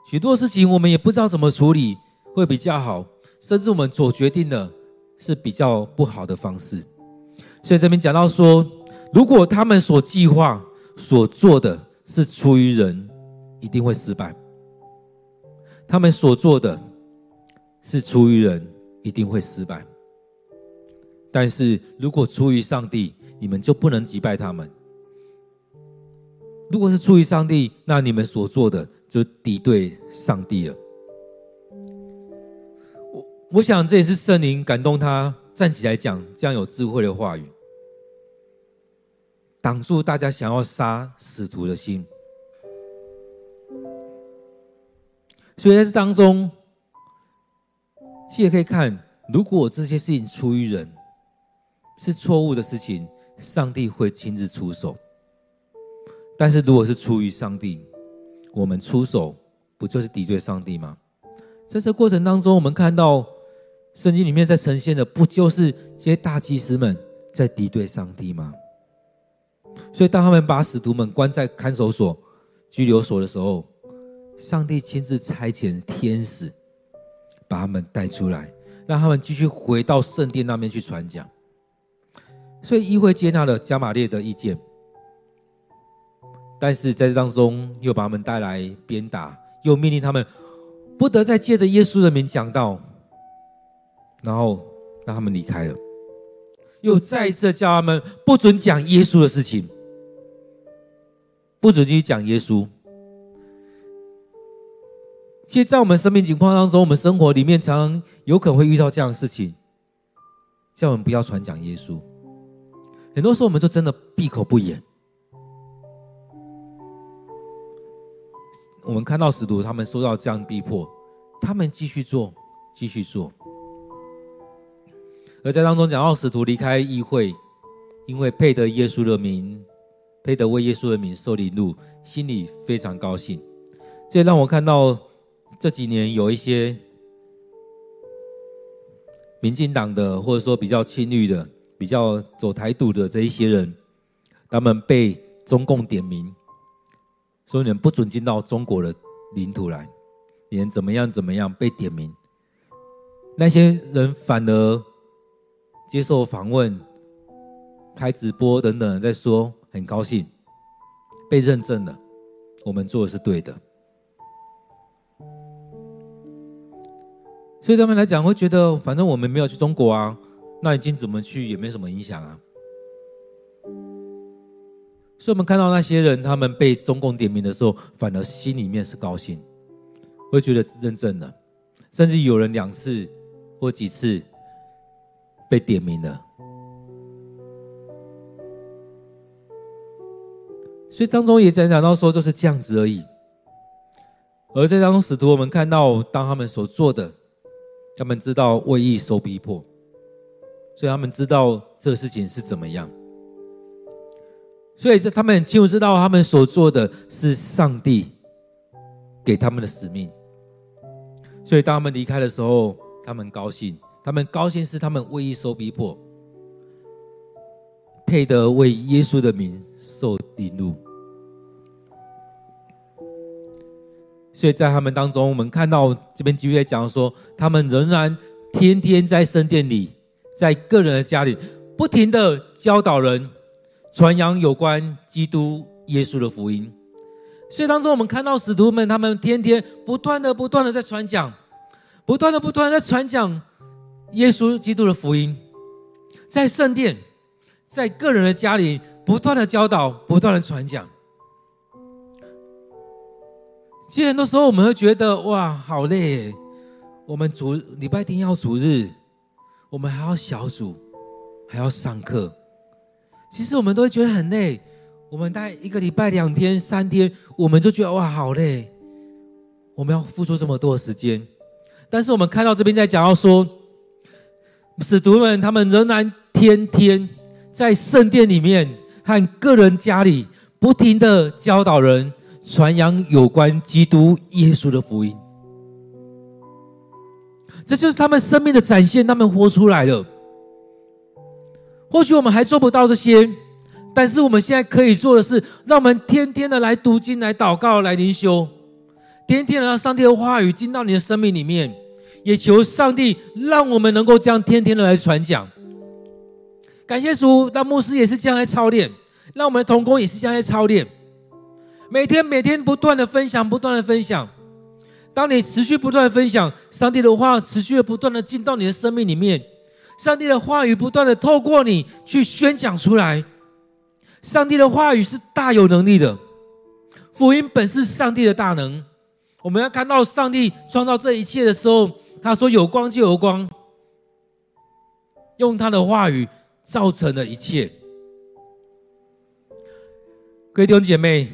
Speaker 1: 许多事情我们也不知道怎么处理会比较好，甚至我们所决定的是比较不好的方式。”所以这边讲到说，如果他们所计划、所做的是出于人，一定会失败；他们所做的是出于人，一定会失败。但是如果出于上帝，你们就不能击败他们。如果是出于上帝，那你们所做的就敌对上帝了。我我想这也是圣灵感动他站起来讲这样有智慧的话语。挡住大家想要杀使徒的心，所以在这当中，其实可以看，如果这些事情出于人，是错误的事情，上帝会亲自出手；但是如果是出于上帝，我们出手不就是敌对上帝吗？在这过程当中，我们看到圣经里面在呈现的，不就是这些大祭司们在敌对上帝吗？所以，当他们把使徒们关在看守所、拘留所的时候，上帝亲自差遣天使把他们带出来，让他们继续回到圣殿那边去传讲。所以，议会接纳了加玛列的意见，但是在这当中又把他们带来鞭打，又命令他们不得再借着耶稣的名讲道，然后让他们离开了，又再一次叫他们不准讲耶稣的事情，不准继续讲耶稣。其实，在我们生命情况当中，我们生活里面常常有可能会遇到这样的事情，叫我们不要传讲耶稣。很多时候，我们就真的闭口不言。我们看到使徒他们受到这样逼迫，他们继续做，继续做。而在当中讲到使徒离开议会，因为配得耶稣的名，配得为耶稣的名受凌辱，心里非常高兴。这让我看到这几年有一些民进党的，或者说比较亲绿的。比较走台独的这一些人，他们被中共点名，说你们不准进到中国的领土来，你们怎么样怎么样被点名。那些人反而接受访问、开直播等等，在说很高兴被认证了，我们做的是对的。所以他们来讲会觉得，反正我们没有去中国啊。那已经怎么去也没什么影响啊。所以，我们看到那些人，他们被中共点名的时候，反而心里面是高兴，会觉得认证了，甚至有人两次或几次被点名了。所以当中也讲讲到说，就是这样子而已。而在当中，使徒我们看到，当他们所做的，他们知道为义受逼迫。所以他们知道这个事情是怎么样，所以这他们很清楚知道他们所做的是上帝给他们的使命。所以当他们离开的时候，他们高兴，他们高兴是他们为义受逼迫，配得为耶稣的名受凌辱。所以在他们当中，我们看到这边继续在讲说，他们仍然天天在圣殿里。在个人的家里，不停的教导人，传扬有关基督耶稣的福音。所以当中，我们看到使徒们，他们天天不断的、不断的在传讲，不断的、不断的在传讲耶稣基督的福音，在圣殿，在个人的家里，不断的教导，不断的传讲。其实很多时候，我们会觉得哇，好累，我们主礼拜天要主日。我们还要小组，还要上课。其实我们都会觉得很累。我们大概一个礼拜两天、三天，我们就觉得哇，好累。我们要付出这么多的时间，但是我们看到这边在讲到说，使徒们他们仍然天天在圣殿里面和个人家里不停的教导人，传扬有关基督耶稣的福音。这就是他们生命的展现，他们活出来了。或许我们还做不到这些，但是我们现在可以做的是，让我们天天的来读经、来祷告、来灵修，天天的让上帝的话语进到你的生命里面，也求上帝让我们能够这样天天的来传讲。感谢主，让牧师也是这样来操练，让我们的同工也是这样来操练，每天每天不断的分享，不断的分享。当你持续不断的分享上帝的话，持续的不断的进到你的生命里面，上帝的话语不断的透过你去宣讲出来。上帝的话语是大有能力的，福音本是上帝的大能。我们要看到上帝创造这一切的时候，他说有光就有光，用他的话语造成了一切。各位弟兄姐妹，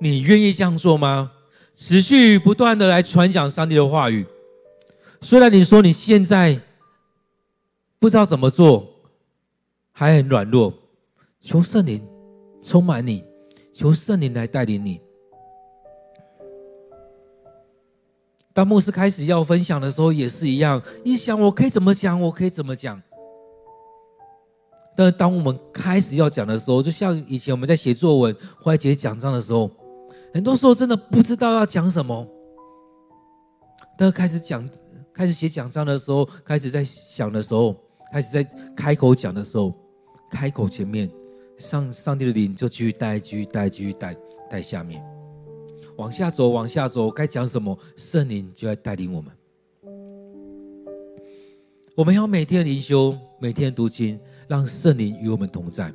Speaker 1: 你愿意这样做吗？持续不断的来传讲上帝的话语，虽然你说你现在不知道怎么做，还很软弱，求圣灵充满你，求圣灵来带领你。当牧师开始要分享的时候，也是一样，一想我可以怎么讲，我可以怎么讲。但当我们开始要讲的时候，就像以前我们在写作文或者写讲章的时候，很多时候真的不知道要讲什么。当开始讲、开始写讲章的时候，开始在想的时候，开始在开口讲的时候，开口前面，上上帝的灵就继续带、继续带、继续带带下面，往下走、往下走，该讲什么，圣灵就在带领我们。我们要每天灵修，每天读经。让圣灵与我们同在。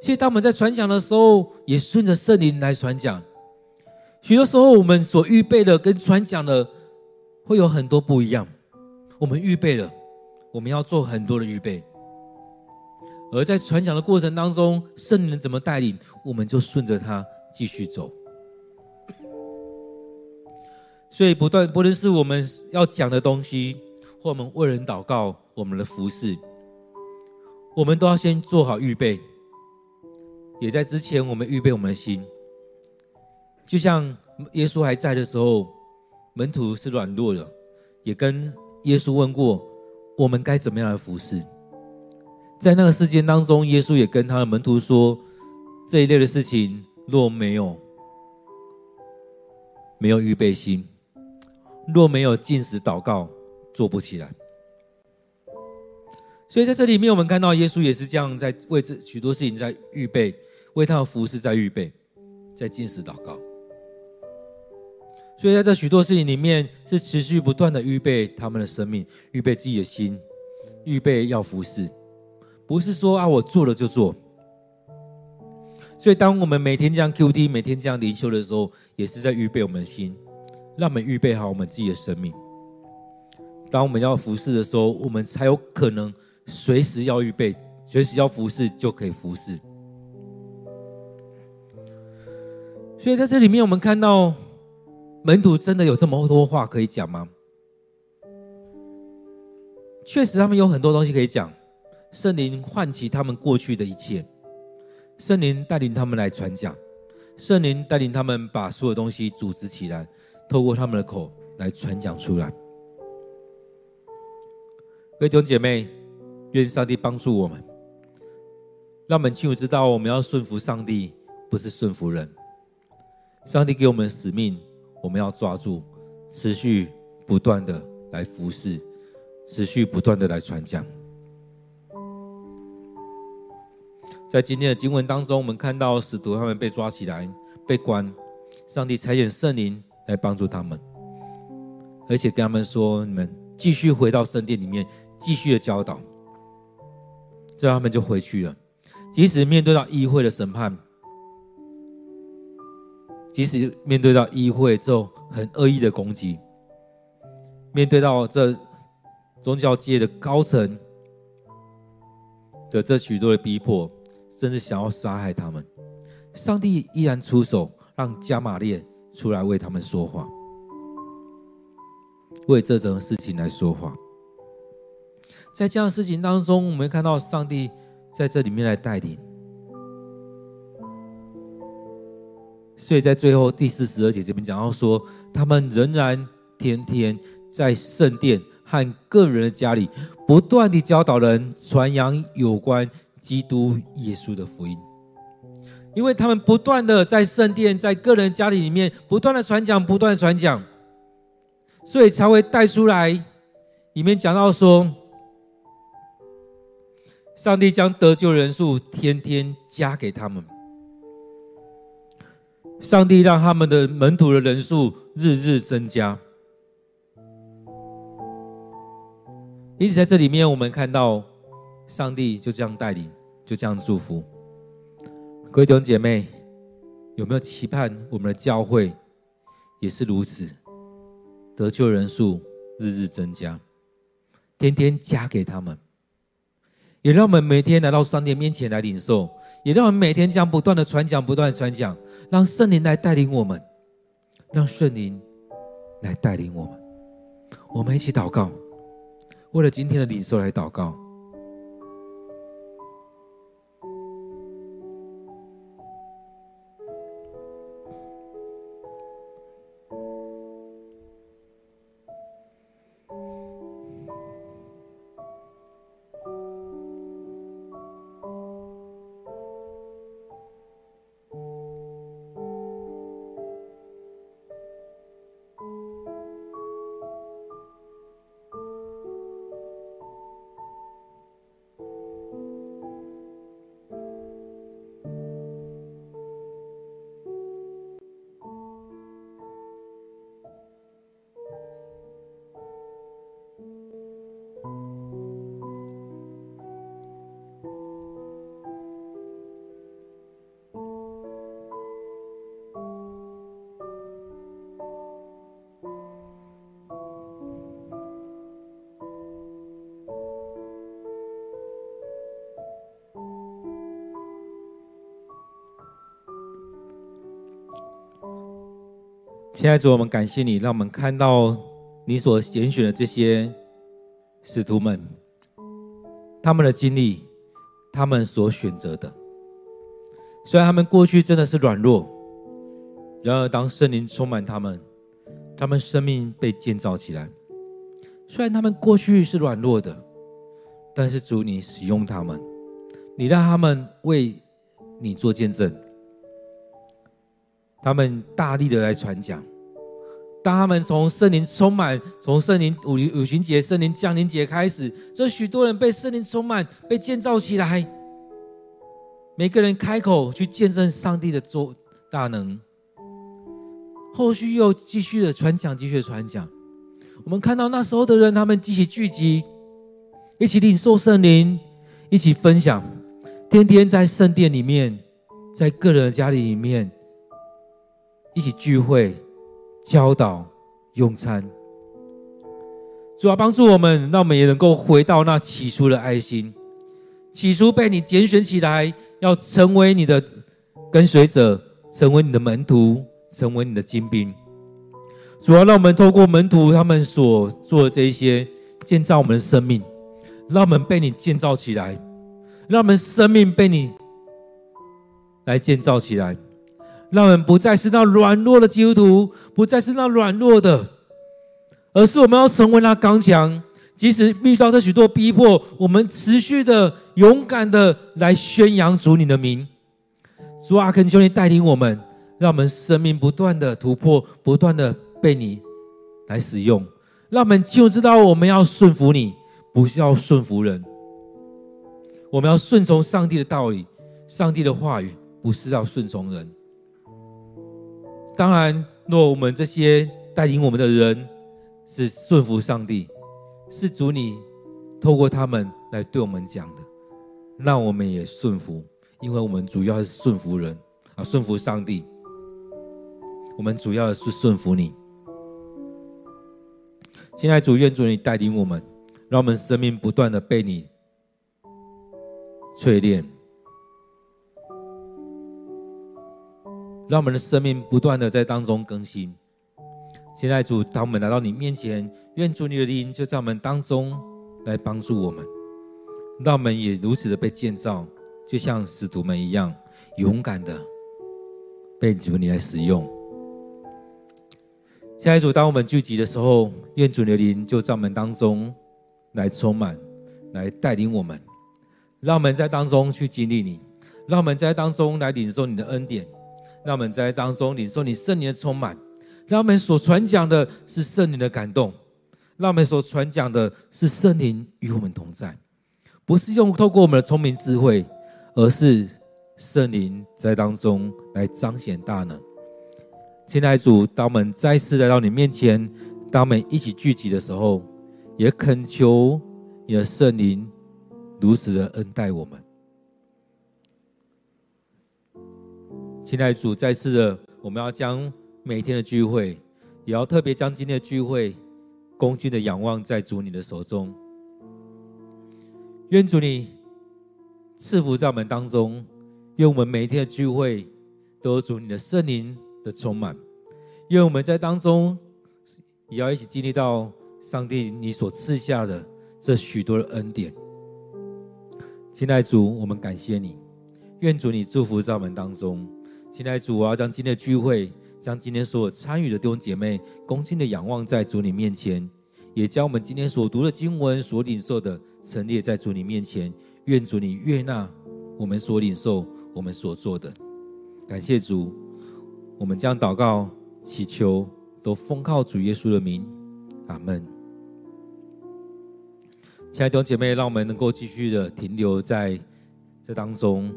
Speaker 1: 所以，当我们在传讲的时候，也顺着圣灵来传讲。许多时候，我们所预备的跟传讲的会有很多不一样。我们预备了，我们要做很多的预备。而在传讲的过程当中，圣灵怎么带领，我们就顺着他继续走。所以，不断不论是我们要讲的东西，或我们为人祷告。我们的服事，我们都要先做好预备。也在之前，我们预备我们的心，就像耶稣还在的时候，门徒是软弱的，也跟耶稣问过，我们该怎么样来服侍。在那个事件当中，耶稣也跟他的门徒说，这一类的事情若没有没有预备心，若没有禁食祷告，做不起来。所以在这里面，我们看到耶稣也是这样，在为这许多事情在预备，为他的服侍在预备，在进食祷告。所以在这许多事情里面，是持续不断的预备他们的生命，预备自己的心，预备要服侍，不是说啊我做了就做。所以当我们每天这样 QD，每天这样灵修的时候，也是在预备我们的心，让我们预备好我们自己的生命。当我们要服侍的时候，我们才有可能。随时要预备，随时要服侍，就可以服侍。所以在这里面，我们看到门徒真的有这么多话可以讲吗？确实，他们有很多东西可以讲。圣灵唤起他们过去的一切，圣灵带领他们来传讲，圣灵带领他们把所有东西组织起来，透过他们的口来传讲出来。各位弟兄姐妹。愿上帝帮助我们，让我们清楚知道，我们要顺服上帝，不是顺服人。上帝给我们使命，我们要抓住，持续不断的来服侍，持续不断的来传讲。在今天的经文当中，我们看到使徒他们被抓起来，被关，上帝差遣圣灵来帮助他们，而且跟他们说：“你们继续回到圣殿里面，继续的教导。”这样他们就回去了。即使面对到议会的审判，即使面对到议会这种很恶意的攻击，面对到这宗教界的高层的这许多的逼迫，甚至想要杀害他们，上帝依然出手，让加玛列出来为他们说话，为这种事情来说话。在这样的事情当中，我们看到上帝在这里面来带领。所以在最后第四十二节这边讲到说，他们仍然天天在圣殿和个人的家里，不断地教导人，传扬有关基督耶稣的福音。因为他们不断地在圣殿、在个人家里里面不断地传讲、不断传讲，所以才会带出来里面讲到说。上帝将得救人数天天加给他们，上帝让他们的门徒的人数日日增加。因此，在这里面，我们看到上帝就这样带领，就这样祝福。各位弟兄姐妹，有没有期盼我们的教会也是如此，得救人数日日增加，天天加给他们？也让我们每天来到上帝面前来领受，也让我们每天将不断的传讲，不断的传讲，让圣灵来带领我们，让圣灵来带领我们。我们一起祷告，为了今天的领受来祷告。现在主，我们感谢你，让我们看到你所拣选的这些使徒们，他们的经历，他们所选择的。虽然他们过去真的是软弱，然而当圣灵充满他们，他们生命被建造起来。虽然他们过去是软弱的，但是主你使用他们，你让他们为你做见证。他们大力的来传讲。当他们从圣灵充满，从圣灵五五旬节、圣灵降临节开始，这许多人被圣灵充满，被建造起来。每个人开口去见证上帝的作大能。后续又继续的传讲，继续的传讲。我们看到那时候的人，他们一起聚集，一起领受圣灵，一起分享，天天在圣殿里面，在个人的家里里面。一起聚会、教导、用餐，主要帮助我们，让我们也能够回到那起初的爱心。起初被你拣选起来，要成为你的跟随者，成为你的门徒，成为你的精兵。主要让我们透过门徒他们所做的这一些，建造我们的生命，让我们被你建造起来，让我们生命被你来建造起来。让我们不再是那软弱的基督徒，不再是那软弱的，而是我们要成为那刚强。即使遇到这许多逼迫，我们持续的勇敢的来宣扬主你的名。主阿，恳求你带领我们，让我们生命不断的突破，不断的被你来使用。让我们就知道我们要顺服你，不是要顺服人。我们要顺从上帝的道理，上帝的话语，不是要顺从人。当然，若我们这些带领我们的人是顺服上帝，是主你透过他们来对我们讲的，那我们也顺服，因为我们主要是顺服人啊，顺服上帝。我们主要的是顺服你。亲爱主，愿主你带领我们，让我们生命不断的被你淬炼。让我们的生命不断的在当中更新。现在主，当我们来到你面前，愿主你的灵就在我们当中来帮助我们，让我们也如此的被建造，就像使徒们一样，勇敢的被主你来使用。现在主，当我们聚集的时候，愿主你的灵就在我们当中来充满，来带领我们，让我们在当中去经历你，让我们在当中来领受你的恩典。让我们在当中领受你圣灵的充满，让我们所传讲的是圣灵的感动，让我们所传讲的是圣灵与我们同在，不是用透过我们的聪明智慧，而是圣灵在当中来彰显大能。亲爱的主，当我们再次来到你面前，当我们一起聚集的时候，也恳求你的圣灵如此的恩待我们。亲爱的主，再次的，我们要将每一天的聚会，也要特别将今天的聚会，恭敬的仰望在主你的手中。愿主你赐福在我们当中，愿我们每一天的聚会都有主你的圣灵的充满。愿我们在当中也要一起经历到上帝你所赐下的这许多的恩典。亲爱的主，我们感谢你，愿主你祝福在我们当中。亲爱的主，我要将今天的聚会，将今天所有参与的弟兄姐妹，恭敬的仰望在主你面前，也将我们今天所读的经文、所领受的陈列在主你面前。愿主你悦纳我们所领受、我们所做的。感谢主，我们将祷告、祈求，都奉靠主耶稣的名。阿门。亲爱的弟兄姐妹，让我们能够继续的停留在这当中。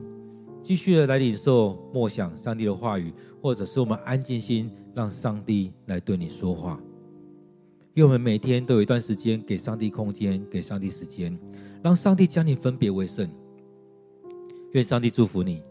Speaker 1: 继续的来领受默想上帝的话语，或者是我们安静心，让上帝来对你说话。愿我们每天都有一段时间给上帝空间，给上帝时间，让上帝将你分别为圣。愿上帝祝福你。